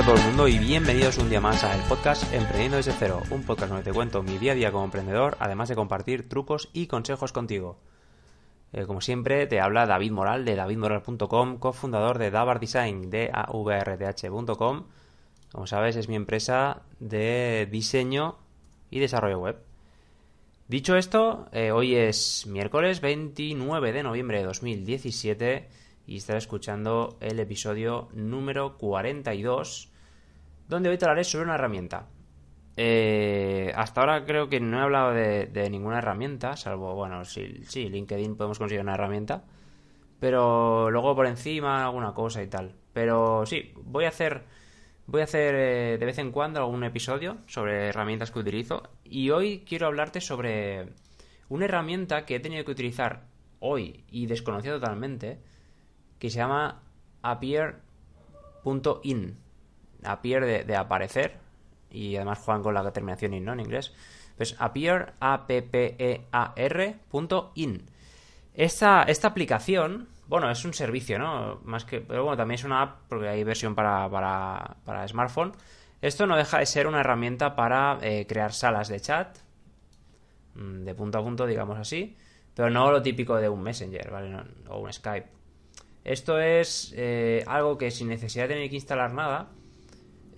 a todo el mundo y bienvenidos un día más al podcast Emprendiendo desde cero, un podcast donde te cuento mi día a día como emprendedor, además de compartir trucos y consejos contigo. Eh, como siempre, te habla David Moral de davidmoral.com, cofundador de Davar Design, de avrdh.com. Como sabes, es mi empresa de diseño y desarrollo web. Dicho esto, eh, hoy es miércoles 29 de noviembre de 2017 y estaré escuchando el episodio número 42, donde hoy te hablaré sobre una herramienta. Eh, hasta ahora creo que no he hablado de, ninguna herramienta, salvo, bueno, sí, sí, LinkedIn podemos conseguir una herramienta, pero luego por encima alguna cosa y tal. Pero sí, voy a hacer, voy a hacer eh, de vez en cuando algún episodio sobre herramientas que utilizo y hoy quiero hablarte sobre una herramienta que he tenido que utilizar hoy y desconocida totalmente, que se llama appear.in. Appear de, de aparecer, y además juegan con la terminación in, ¿no? En inglés. Pues appear, a p p e a r in. Esta, esta aplicación, bueno, es un servicio, ¿no? Más que, pero bueno, también es una app porque hay versión para, para, para smartphone. Esto no deja de ser una herramienta para eh, crear salas de chat, mm, de punto a punto, digamos así, pero no lo típico de un Messenger, ¿vale? o un Skype. Esto es eh, algo que sin necesidad de tener que instalar nada,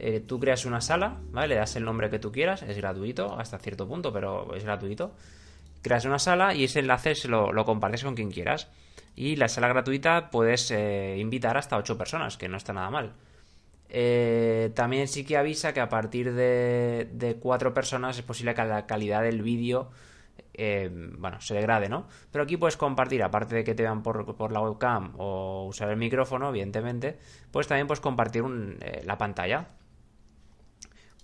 eh, tú creas una sala, ¿vale? Le das el nombre que tú quieras, es gratuito hasta cierto punto, pero es gratuito. Creas una sala y ese enlace lo, lo compartes con quien quieras. Y la sala gratuita puedes eh, invitar hasta 8 personas, que no está nada mal. Eh, también sí que avisa que a partir de, de 4 personas es posible que la calidad del vídeo bueno, se degrade, ¿no? Pero aquí puedes compartir, aparte de que te vean por, por la webcam o usar el micrófono, evidentemente, pues también puedes compartir la pantalla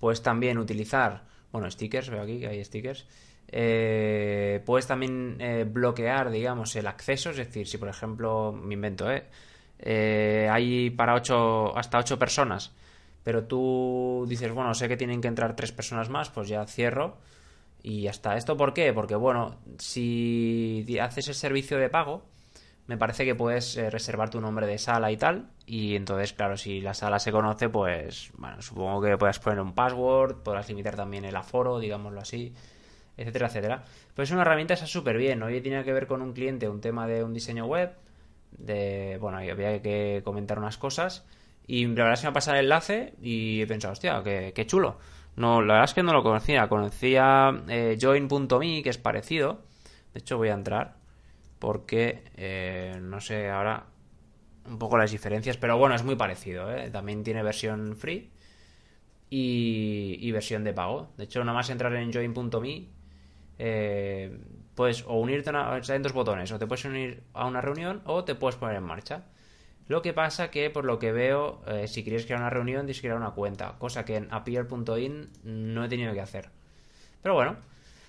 Puedes también utilizar, bueno, stickers, veo aquí que hay stickers. Eh, puedes también eh, bloquear, digamos, el acceso, es decir, si por ejemplo, me invento, ¿eh? eh hay para 8, hasta 8 personas, pero tú dices, bueno, sé que tienen que entrar 3 personas más, pues ya cierro y ya está. ¿Esto por qué? Porque, bueno, si haces el servicio de pago, me parece que puedes eh, reservar tu nombre de sala y tal. Y entonces, claro, si la sala se conoce, pues, bueno, supongo que puedas poner un password, podrás limitar también el aforo, digámoslo así, etcétera, etcétera. Pues es una herramienta está súper bien. Hoy tiene que ver con un cliente, un tema de un diseño web, de, bueno, había que comentar unas cosas. Y la verdad que me ha pasado el enlace y he pensado, hostia, qué, qué chulo. No, la verdad es que no lo conocía. Conocía eh, join.me, que es parecido. De hecho, voy a entrar porque eh, no sé ahora un poco las diferencias, pero bueno, es muy parecido. ¿eh? También tiene versión free y, versión de pago. De hecho, nada más entrar en join.me, eh, puedes o unirte a en dos botones, o te puedes unir a una reunión o te puedes poner en marcha. Lo que pasa que, por lo que veo, eh, si quieres crear una reunión, tienes que crear una cuenta, cosa que en appear.in no he tenido que hacer. Pero bueno,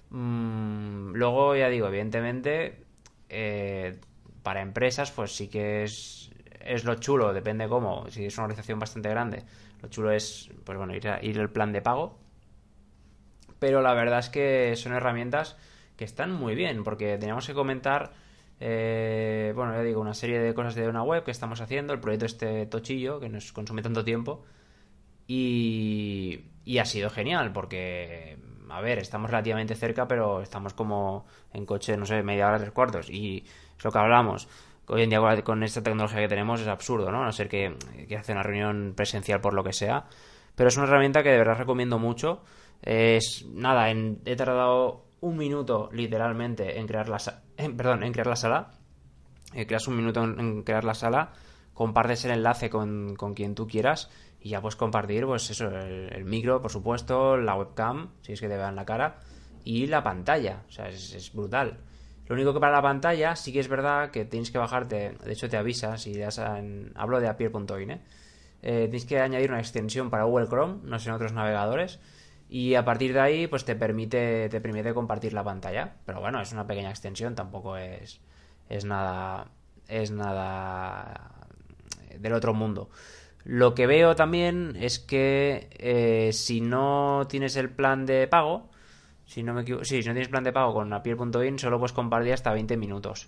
mm, luego ya digo, evidentemente, eh, para empresas, pues sí que es, es lo chulo, depende cómo, si es una organización bastante grande, lo chulo es, pues bueno, ir, a, ir el plan de pago. Pero la verdad es que son herramientas que están muy bien, porque teníamos que comentar, eh, bueno, ya digo, una serie de cosas de una web que estamos haciendo, el proyecto este tochillo, que nos consume tanto tiempo, y, y ha sido genial, porque a ver, estamos relativamente cerca, pero estamos como en coche, no sé, media hora, tres cuartos. Y es lo que hablamos. Hoy en día con esta tecnología que tenemos es absurdo, ¿no? A no ser que, que hace una reunión presencial por lo que sea. Pero es una herramienta que de verdad recomiendo mucho. Es nada, he tardado un minuto literalmente en crear la perdón, en crear la sala. Eh, creas un minuto en, crear la sala, compartes el enlace con, con quien tú quieras y ya puedes compartir, pues eso, el, micro, por supuesto, la webcam, si es que te vean la cara, y la pantalla. O sea, es, brutal. Lo único que para la pantalla sí que es verdad que tienes que bajarte, de hecho te avisa, si das en, hablo de apier.in, ¿eh? ¿eh? tienes que añadir una extensión para Google Chrome, no sé en otros navegadores, y a partir de ahí pues te permite, te permite compartir la pantalla. Pero bueno, es una pequeña extensión, tampoco es, es nada, es nada del otro mundo. Lo que veo también es que eh, si no tienes el plan de pago, si no me si no tienes plan de pago con apier.in, solo puedes compartir hasta 20 minutos.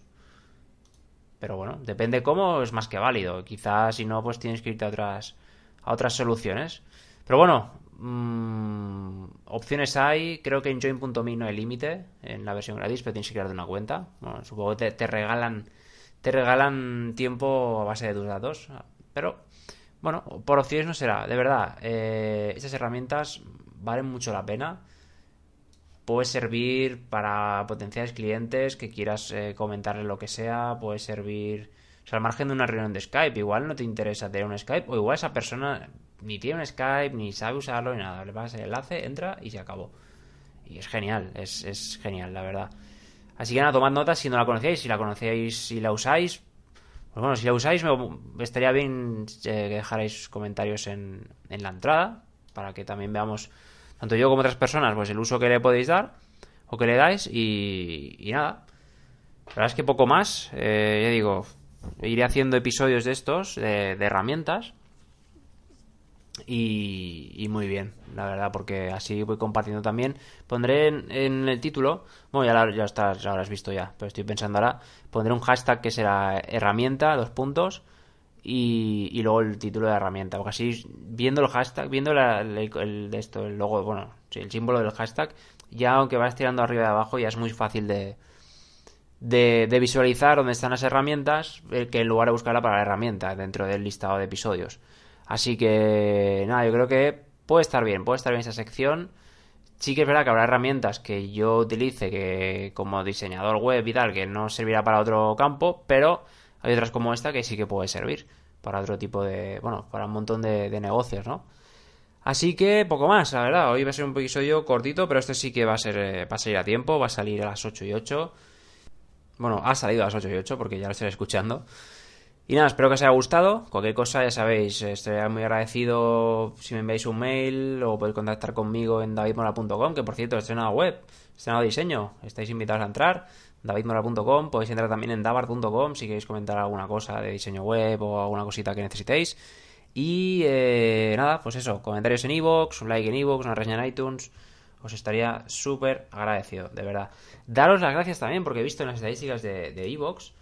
Pero bueno, depende cómo, es más que válido. Quizás si no, pues tienes que irte a otras, a otras soluciones. Pero bueno, mm, opciones hay. Creo que en join.me no hay límite en la versión gratis, pero tienes que crear una cuenta. Bueno, supongo que te, regalan te regalan tiempo a base de tus datos. Pero bueno, por opciones no será. De verdad, eh, estas herramientas valen mucho la pena. Puede servir para potenciales clientes que quieras eh, comentarle lo que sea. Puede servir o sea, al margen de una reunión de Skype, igual no te interesa tener un Skype, o igual esa persona ni tiene un Skype, ni sabe usarlo, ni nada. Le pasas el enlace, entra y se acabó. Y es genial, es, genial, la verdad. Así que nada, tomad notas si no la conocíais, si la conocíais, si la usáis. Pues bueno, si la usáis, me estaría bien eh, que dejarais comentarios en, en la entrada, para que también veamos, tanto yo como otras personas, pues el uso que le podéis dar, o que le dais, y, nada. La verdad es que poco más, eh, ya digo, iré haciendo episodios de estos, de, herramientas. Y, muy bien, la verdad, porque así voy compartiendo también. Pondré en, el título, bueno, ya, ya, estás, ya lo has visto ya, pero estoy pensando ahora, pondré un hashtag que será herramienta, dos puntos, y, luego el título de herramienta. Porque así, viendo el hashtag, viendo el, de esto, el logo, bueno, el símbolo del hashtag, ya aunque vas tirando arriba y abajo, ya es muy fácil de, de, visualizar dónde están las herramientas que en lugar de buscarla para la herramienta dentro del listado de episodios. Así que, nada, yo creo que puede estar bien, puede estar bien esa sección. Sí que es verdad que habrá herramientas que yo utilice que como diseñador web y tal, que no servirá para otro campo, pero hay otras como esta que sí que puede servir para otro tipo de, bueno, para un montón de, negocios, ¿no? Así que poco más, la verdad. Hoy va a ser un episodio cortito, pero este sí que va a ser, eh, va a salir a tiempo, va a salir a las 8 y 8. Bueno, ha salido a las 8 y 8 porque ya lo estoy escuchando. Y nada, espero que os haya gustado. Cualquier cosa, ya sabéis, estoy muy agradecido si me enviáis un mail o podéis contactar conmigo en davidmora.com, que por cierto, estrenado web, estrenado diseño. Estáis invitados a entrar, davidmora.com. Podéis entrar también en davar.com si queréis comentar alguna cosa de diseño web o alguna cosita que necesitéis. Y eh, nada, pues eso, comentarios en iVoox, un like en iVoox, una reseña en iTunes os estaría súper agradecido, de verdad. Daros las gracias también, porque he visto en las estadísticas de Evox,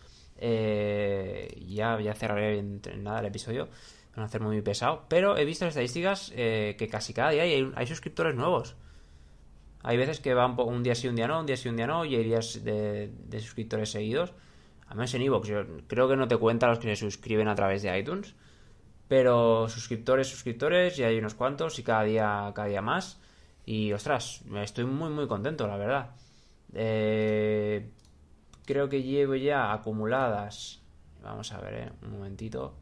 eh, ya, ya cerraré en, nada el episodio, van a hacer muy, pesado, pero he visto las estadísticas eh, que casi cada día hay, suscriptores nuevos. Hay veces que van un día sí, un día no, un día sí, un día no, y hay días de, suscriptores seguidos. A menos en Evox, creo que no te cuenta los que se suscriben a través de iTunes. Pero suscriptores, suscriptores, y hay unos cuantos, y cada día, cada día más. Y ostras, estoy muy muy contento, la verdad. Eh, creo que llevo ya acumuladas. Vamos a ver, eh, un momentito.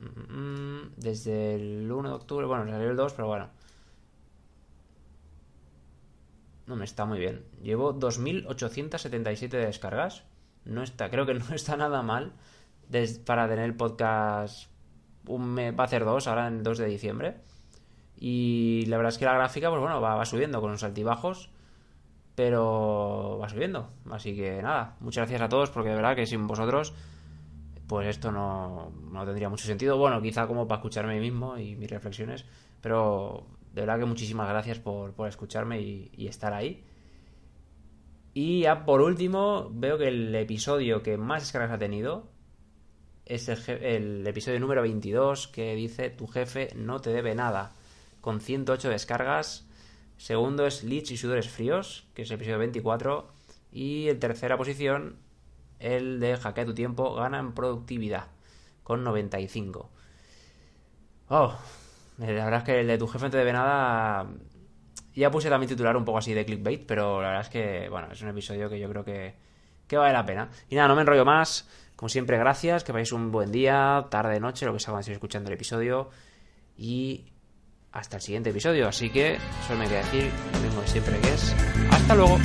Mm, desde el 1 de octubre, bueno, salió el 2, pero bueno. No me está muy bien. Llevo 2877 descargas. No está, creo que no está nada mal para tener el podcast. Va a hacer dos, ahora en el 2 de diciembre. Y la verdad es que la gráfica, pues bueno, va, subiendo con los altibajos, pero va subiendo. Así que nada, muchas gracias a todos porque de verdad que sin vosotros, pues esto no, no tendría mucho sentido. Bueno, quizá como para escucharme mismo y mis reflexiones, pero de verdad que muchísimas gracias por, por escucharme y, estar ahí. Y ya por último, veo que el episodio que más descargas ha tenido es el, el, episodio número 22 que dice Tu jefe no te debe nada con 108 descargas. Segundo es Leech y Sudores Fríos, que es el episodio 24. Y en tercera posición, el de Hackea tu tiempo, gana en productividad, con 95. Oh, la verdad es que el de tu jefe no te debe nada. Ya puse también titular un poco así de clickbait, pero la verdad es que, bueno, es un episodio que yo creo que, que vale la pena. Y nada, no me enrollo más. Como siempre, gracias, que paséis un buen día, tarde, noche, lo que sea cuando estéis escuchando el episodio. Y hasta el siguiente episodio. Así que solo me queda decir lo mismo siempre que es hasta luego.